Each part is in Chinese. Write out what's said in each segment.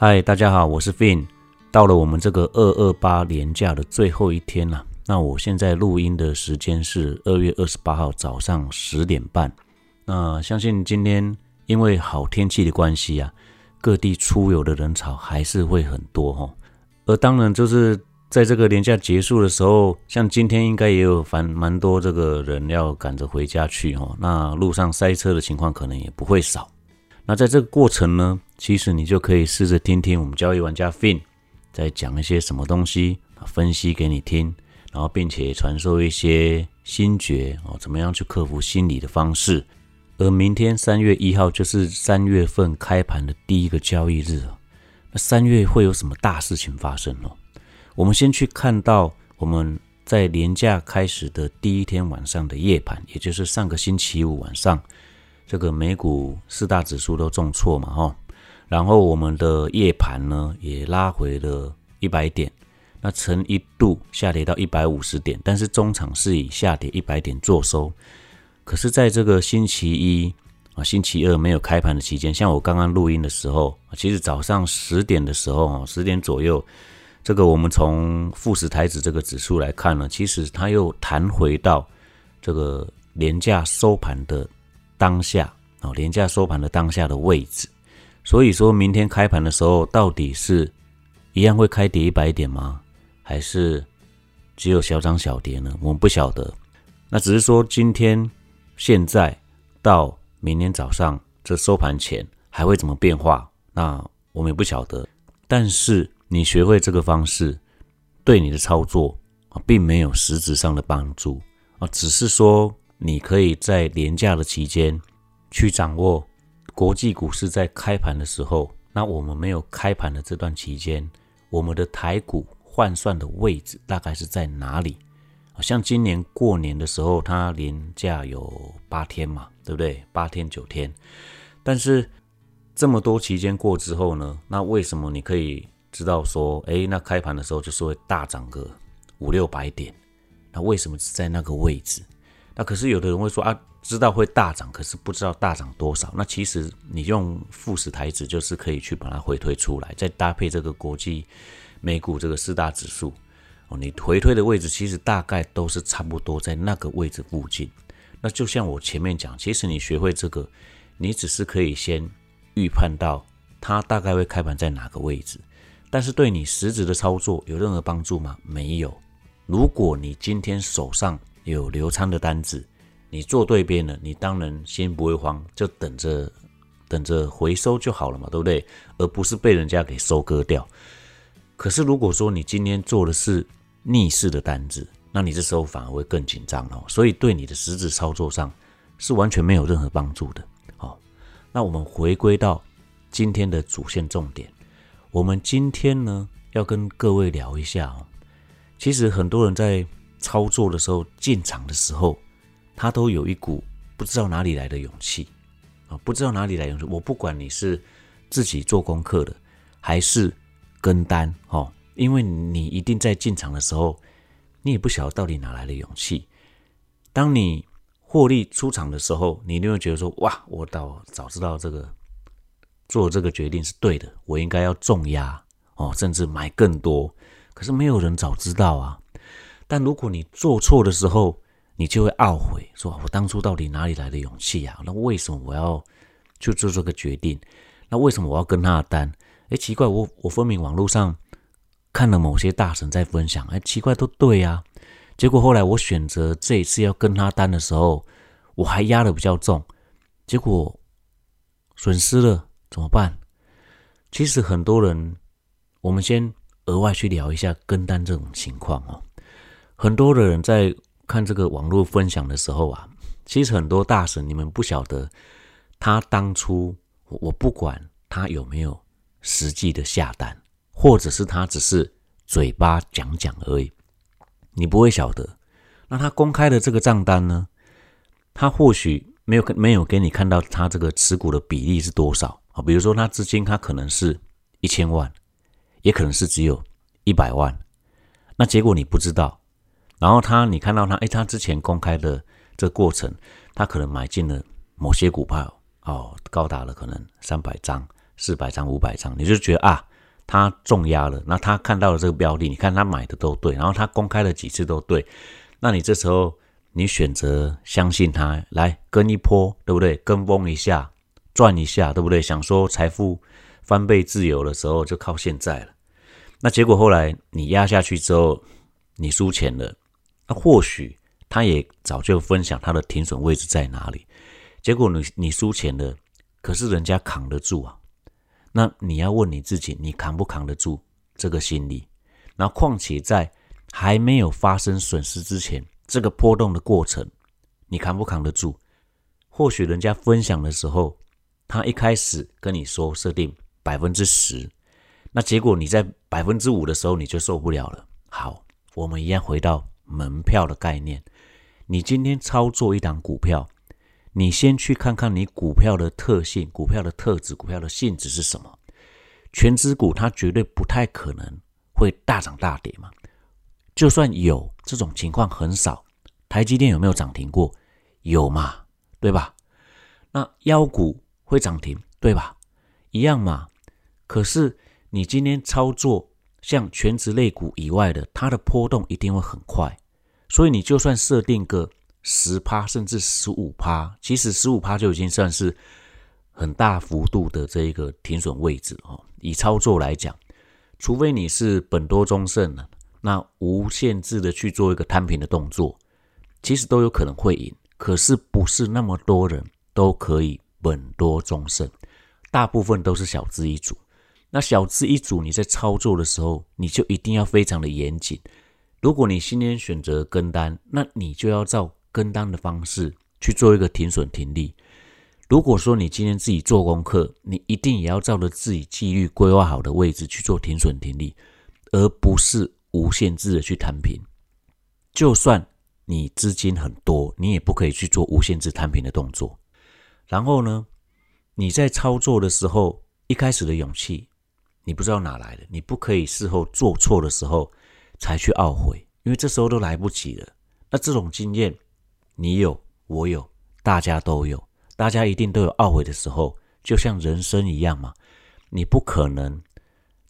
嗨，大家好，我是 Fin。到了我们这个二二八年假的最后一天了。那我现在录音的时间是二月二十八号早上十点半。那相信今天因为好天气的关系啊，各地出游的人潮还是会很多哈。而当然就是在这个年假结束的时候，像今天应该也有蛮蛮多这个人要赶着回家去哈。那路上塞车的情况可能也不会少。那在这个过程呢，其实你就可以试着听听我们交易玩家 Fin 在讲一些什么东西，分析给你听，然后并且传授一些心诀哦，怎么样去克服心理的方式。而明天三月一号就是三月份开盘的第一个交易日，那三月会有什么大事情发生呢？我们先去看到我们在年假开始的第一天晚上的夜盘，也就是上个星期五晚上。这个美股四大指数都重挫嘛，哈，然后我们的夜盘呢也拉回了一百点，那曾一度下跌到一百五十点，但是中场是以下跌一百点做收。可是，在这个星期一啊、星期二没有开盘的期间，像我刚刚录音的时候，其实早上十点的时候啊，十点左右，这个我们从富时台指这个指数来看呢，其实它又弹回到这个廉价收盘的。当下哦，廉价收盘的当下的位置，所以说明天开盘的时候，到底是一样会开跌一百点吗？还是只有小涨小跌呢？我们不晓得。那只是说今天现在到明天早上这收盘前还会怎么变化？那我们也不晓得。但是你学会这个方式，对你的操作啊，并没有实质上的帮助啊，只是说。你可以在廉价的期间去掌握国际股市在开盘的时候，那我们没有开盘的这段期间，我们的台股换算的位置大概是在哪里？像今年过年的时候，它连价有八天嘛，对不对？八天九天，但是这么多期间过之后呢，那为什么你可以知道说，哎，那开盘的时候就是会大涨个五六百点？那为什么是在那个位置？那可是有的人会说啊，知道会大涨，可是不知道大涨多少。那其实你用富时台指就是可以去把它回推出来，再搭配这个国际美股这个四大指数哦，你回推的位置其实大概都是差不多在那个位置附近。那就像我前面讲，其实你学会这个，你只是可以先预判到它大概会开盘在哪个位置，但是对你实质的操作有任何帮助吗？没有。如果你今天手上有流仓的单子，你做对边了，你当然先不会慌，就等着等着回收就好了嘛，对不对？而不是被人家给收割掉。可是如果说你今天做的是逆势的单子，那你这时候反而会更紧张哦，所以对你的实质操作上是完全没有任何帮助的。好，那我们回归到今天的主线重点，我们今天呢要跟各位聊一下哦，其实很多人在。操作的时候，进场的时候，他都有一股不知道哪里来的勇气啊！不知道哪里来勇气。我不管你是自己做功课的，还是跟单哦，因为你一定在进场的时候，你也不晓得到底哪来的勇气。当你获利出场的时候，你一定会觉得说：哇，我早早知道这个做这个决定是对的，我应该要重压哦，甚至买更多。可是没有人早知道啊。但如果你做错的时候，你就会懊悔，说我当初到底哪里来的勇气呀？那为什么我要去做这个决定？那为什么我要跟他的单？哎，奇怪，我我分明网络上看了某些大神在分享，哎，奇怪都对呀。结果后来我选择这一次要跟他单的时候，我还压的比较重，结果损失了，怎么办？其实很多人，我们先额外去聊一下跟单这种情况哦。很多的人在看这个网络分享的时候啊，其实很多大神，你们不晓得他当初，我不管他有没有实际的下单，或者是他只是嘴巴讲讲而已，你不会晓得。那他公开的这个账单呢，他或许没有没有给你看到他这个持股的比例是多少啊？比如说他资金他可能是一千万，也可能是只有一百万，那结果你不知道。然后他，你看到他，哎，他之前公开的这过程，他可能买进了某些股票，哦，高达了可能三百张、四百张、五百张，你就觉得啊，他重压了，那他看到了这个标的，你看他买的都对，然后他公开了几次都对，那你这时候你选择相信他，来跟一波，对不对？跟风一下，赚一下，对不对？想说财富翻倍自由的时候，就靠现在了。那结果后来你压下去之后，你输钱了，那或许他也早就分享他的停损位置在哪里，结果你你输钱了，可是人家扛得住啊。那你要问你自己，你扛不扛得住这个心理？然后，况且在还没有发生损失之前，这个波动的过程，你扛不扛得住？或许人家分享的时候，他一开始跟你说设定百分之十，那结果你在百分之五的时候你就受不了了。好，我们一样回到门票的概念，你今天操作一档股票。你先去看看你股票的特性、股票的特质、股票的性质是什么？全资股它绝对不太可能会大涨大跌嘛。就算有这种情况很少。台积电有没有涨停过？有嘛，对吧？那妖股会涨停，对吧？一样嘛。可是你今天操作像全职类股以外的，它的波动一定会很快。所以你就算设定个。十趴甚至十五趴，其实十五趴就已经算是很大幅度的这一个停损位置哦。以操作来讲，除非你是本多中胜了，那无限制的去做一个摊平的动作，其实都有可能会赢。可是不是那么多人都可以本多中胜，大部分都是小资一组。那小资一组你在操作的时候，你就一定要非常的严谨。如果你今天选择跟单，那你就要照。跟单的方式去做一个停损停利。如果说你今天自己做功课，你一定也要照着自己纪律规划好的位置去做停损停利，而不是无限制的去摊平。就算你资金很多，你也不可以去做无限制摊平的动作。然后呢，你在操作的时候，一开始的勇气你不知道哪来的，你不可以事后做错的时候才去懊悔，因为这时候都来不及了。那这种经验。你有，我有，大家都有，大家一定都有懊悔的时候，就像人生一样嘛。你不可能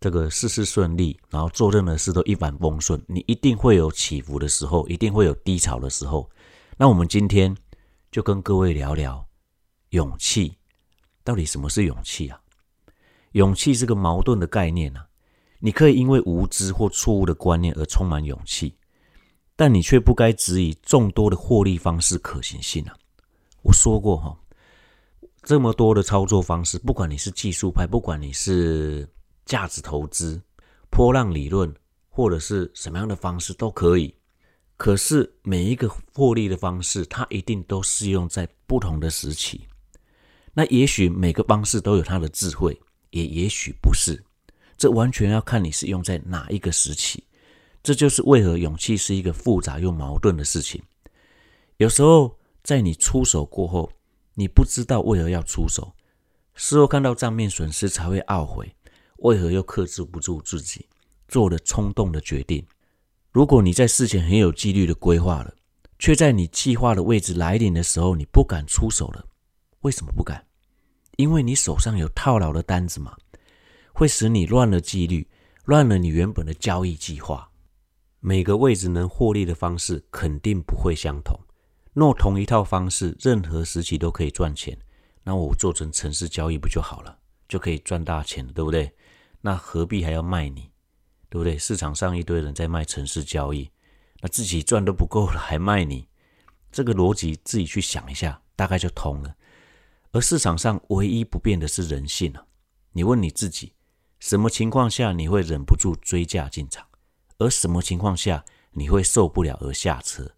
这个事事顺利，然后做任何事都一帆风顺，你一定会有起伏的时候，一定会有低潮的时候。那我们今天就跟各位聊聊勇气，到底什么是勇气啊？勇气是个矛盾的概念啊。你可以因为无知或错误的观念而充满勇气。但你却不该质疑众多的获利方式可行性啊！我说过哈，这么多的操作方式，不管你是技术派，不管你是价值投资、波浪理论，或者是什么样的方式都可以。可是每一个获利的方式，它一定都适用在不同的时期。那也许每个方式都有它的智慧，也也许不是。这完全要看你是用在哪一个时期。这就是为何勇气是一个复杂又矛盾的事情。有时候在你出手过后，你不知道为何要出手，事后看到账面损失才会懊悔，为何又克制不住自己做了冲动的决定？如果你在事前很有纪律的规划了，却在你计划的位置来临的时候，你不敢出手了，为什么不敢？因为你手上有套牢的单子嘛，会使你乱了纪律，乱了你原本的交易计划。每个位置能获利的方式肯定不会相同。若同一套方式，任何时期都可以赚钱，那我做成城市交易不就好了？就可以赚大钱了，对不对？那何必还要卖你？对不对？市场上一堆人在卖城市交易，那自己赚都不够了，还卖你？这个逻辑自己去想一下，大概就通了。而市场上唯一不变的是人性啊！你问你自己，什么情况下你会忍不住追价进场？而什么情况下你会受不了而下车？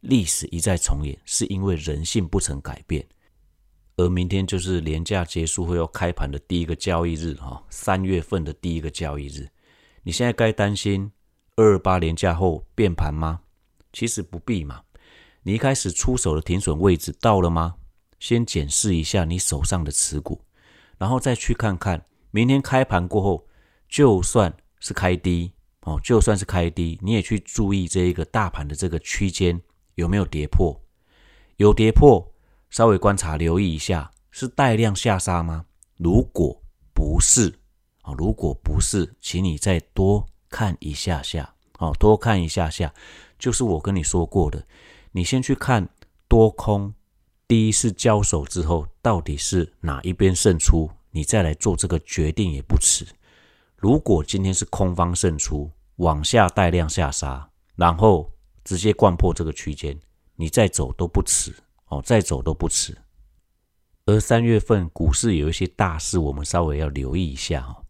历史一再重演，是因为人性不曾改变。而明天就是年假结束后要开盘的第一个交易日，哈，三月份的第一个交易日。你现在该担心二二八年假后变盘吗？其实不必嘛。你一开始出手的停损位置到了吗？先检视一下你手上的持股，然后再去看看明天开盘过后，就算是开低。哦，就算是开低，你也去注意这一个大盘的这个区间有没有跌破，有跌破，稍微观察留意一下，是带量下杀吗？如果不是，啊。如果不是，请你再多看一下下，哦，多看一下下，就是我跟你说过的，你先去看多空第一次交手之后，到底是哪一边胜出，你再来做这个决定也不迟。如果今天是空方胜出，往下带量下杀，然后直接灌破这个区间，你再走都不迟哦，再走都不迟。而三月份股市有一些大事，我们稍微要留意一下哦。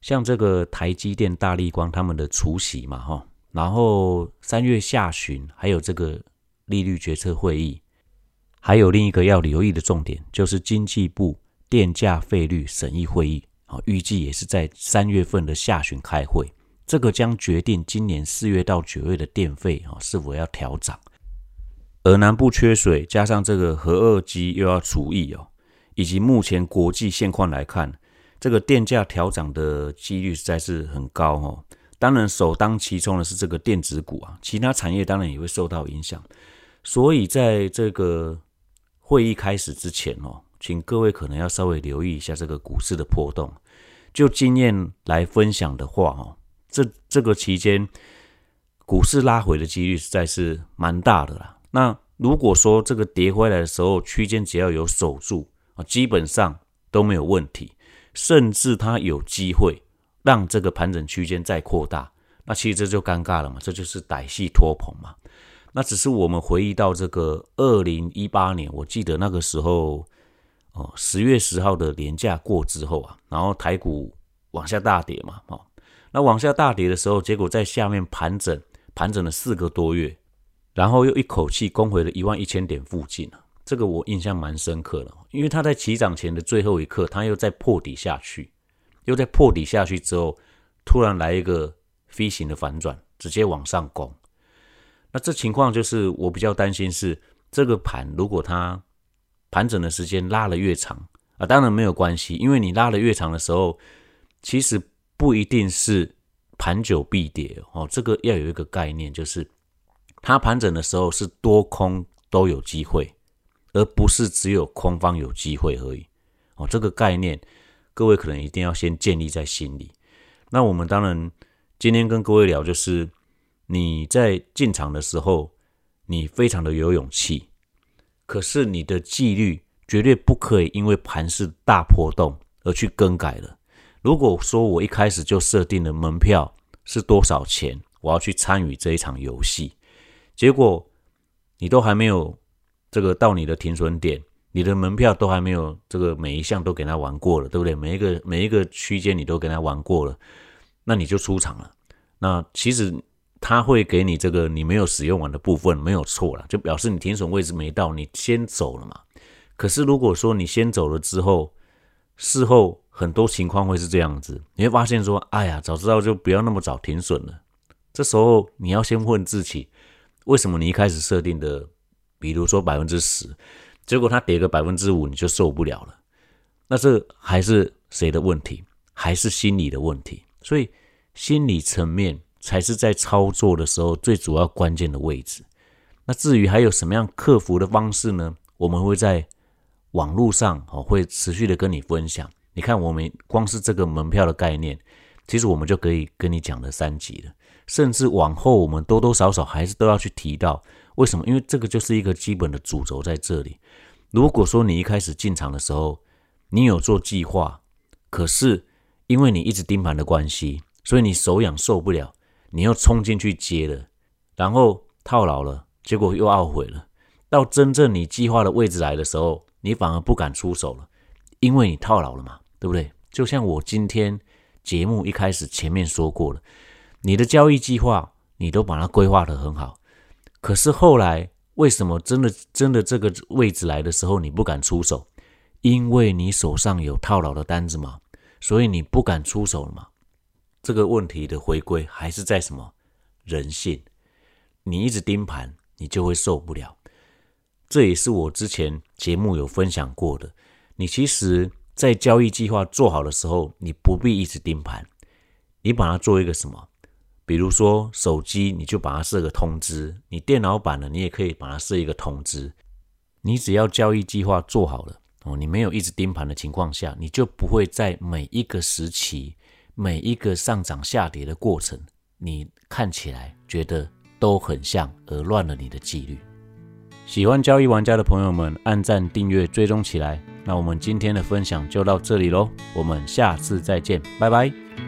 像这个台积电、大立光他们的除息嘛，哈，然后三月下旬还有这个利率决策会议，还有另一个要留意的重点，就是经济部电价费率审议会议啊，预计也是在三月份的下旬开会。这个将决定今年四月到九月的电费啊是否要调涨，而南部缺水，加上这个核二机又要除役哦，以及目前国际现况来看，这个电价调涨的几率实在是很高哦。当然，首当其冲的是这个电子股啊，其他产业当然也会受到影响。所以在这个会议开始之前哦，请各位可能要稍微留意一下这个股市的波动。就经验来分享的话哦。这这个期间，股市拉回的几率实在是蛮大的啦。那如果说这个跌回来的时候，区间只要有守住啊，基本上都没有问题，甚至它有机会让这个盘整区间再扩大，那其实这就尴尬了嘛，这就是歹戏托棚嘛。那只是我们回忆到这个二零一八年，我记得那个时候哦，十月十号的年假过之后啊，然后台股往下大跌嘛，哦。那往下大跌的时候，结果在下面盘整，盘整了四个多月，然后又一口气攻回了一万一千点附近这个我印象蛮深刻的，因为他在起涨前的最后一刻，他又在破底下去，又在破底下去之后，突然来一个飞行的反转，直接往上攻。那这情况就是我比较担心是这个盘，如果它盘整的时间拉了越长啊，当然没有关系，因为你拉的越长的时候，其实。不一定是盘久必跌哦，这个要有一个概念，就是它盘整的时候是多空都有机会，而不是只有空方有机会而已哦。这个概念各位可能一定要先建立在心里。那我们当然今天跟各位聊，就是你在进场的时候，你非常的有勇气，可是你的纪律绝对不可以因为盘势大波动而去更改了。如果说我一开始就设定了门票是多少钱，我要去参与这一场游戏，结果你都还没有这个到你的停损点，你的门票都还没有这个每一项都给他玩过了，对不对？每一个每一个区间你都给他玩过了，那你就出场了。那其实他会给你这个你没有使用完的部分没有错了，就表示你停损位置没到，你先走了嘛。可是如果说你先走了之后，事后。很多情况会是这样子，你会发现说：“哎呀，早知道就不要那么早停损了。”这时候你要先问自己，为什么你一开始设定的，比如说百分之十，结果它跌个百分之五你就受不了了？那这还是谁的问题？还是心理的问题？所以心理层面才是在操作的时候最主要关键的位置。那至于还有什么样克服的方式呢？我们会在网络上哦，会持续的跟你分享。你看，我们光是这个门票的概念，其实我们就可以跟你讲了三集了。甚至往后，我们多多少少还是都要去提到为什么？因为这个就是一个基本的主轴在这里。如果说你一开始进场的时候，你有做计划，可是因为你一直盯盘的关系，所以你手痒受不了，你又冲进去接了，然后套牢了，结果又懊悔了。到真正你计划的位置来的时候，你反而不敢出手了，因为你套牢了嘛。对不对？就像我今天节目一开始前面说过了，你的交易计划你都把它规划的很好，可是后来为什么真的真的这个位置来的时候你不敢出手？因为你手上有套牢的单子嘛，所以你不敢出手了嘛。这个问题的回归还是在什么人性？你一直盯盘，你就会受不了。这也是我之前节目有分享过的。你其实。在交易计划做好的时候，你不必一直盯盘，你把它做一个什么？比如说手机，你就把它设个通知；你电脑版的，你也可以把它设一个通知。你只要交易计划做好了哦，你没有一直盯盘的情况下，你就不会在每一个时期、每一个上涨下跌的过程，你看起来觉得都很像，而乱了你的纪律。喜欢交易玩家的朋友们，按赞、订阅、追踪起来。那我们今天的分享就到这里喽，我们下次再见，拜拜。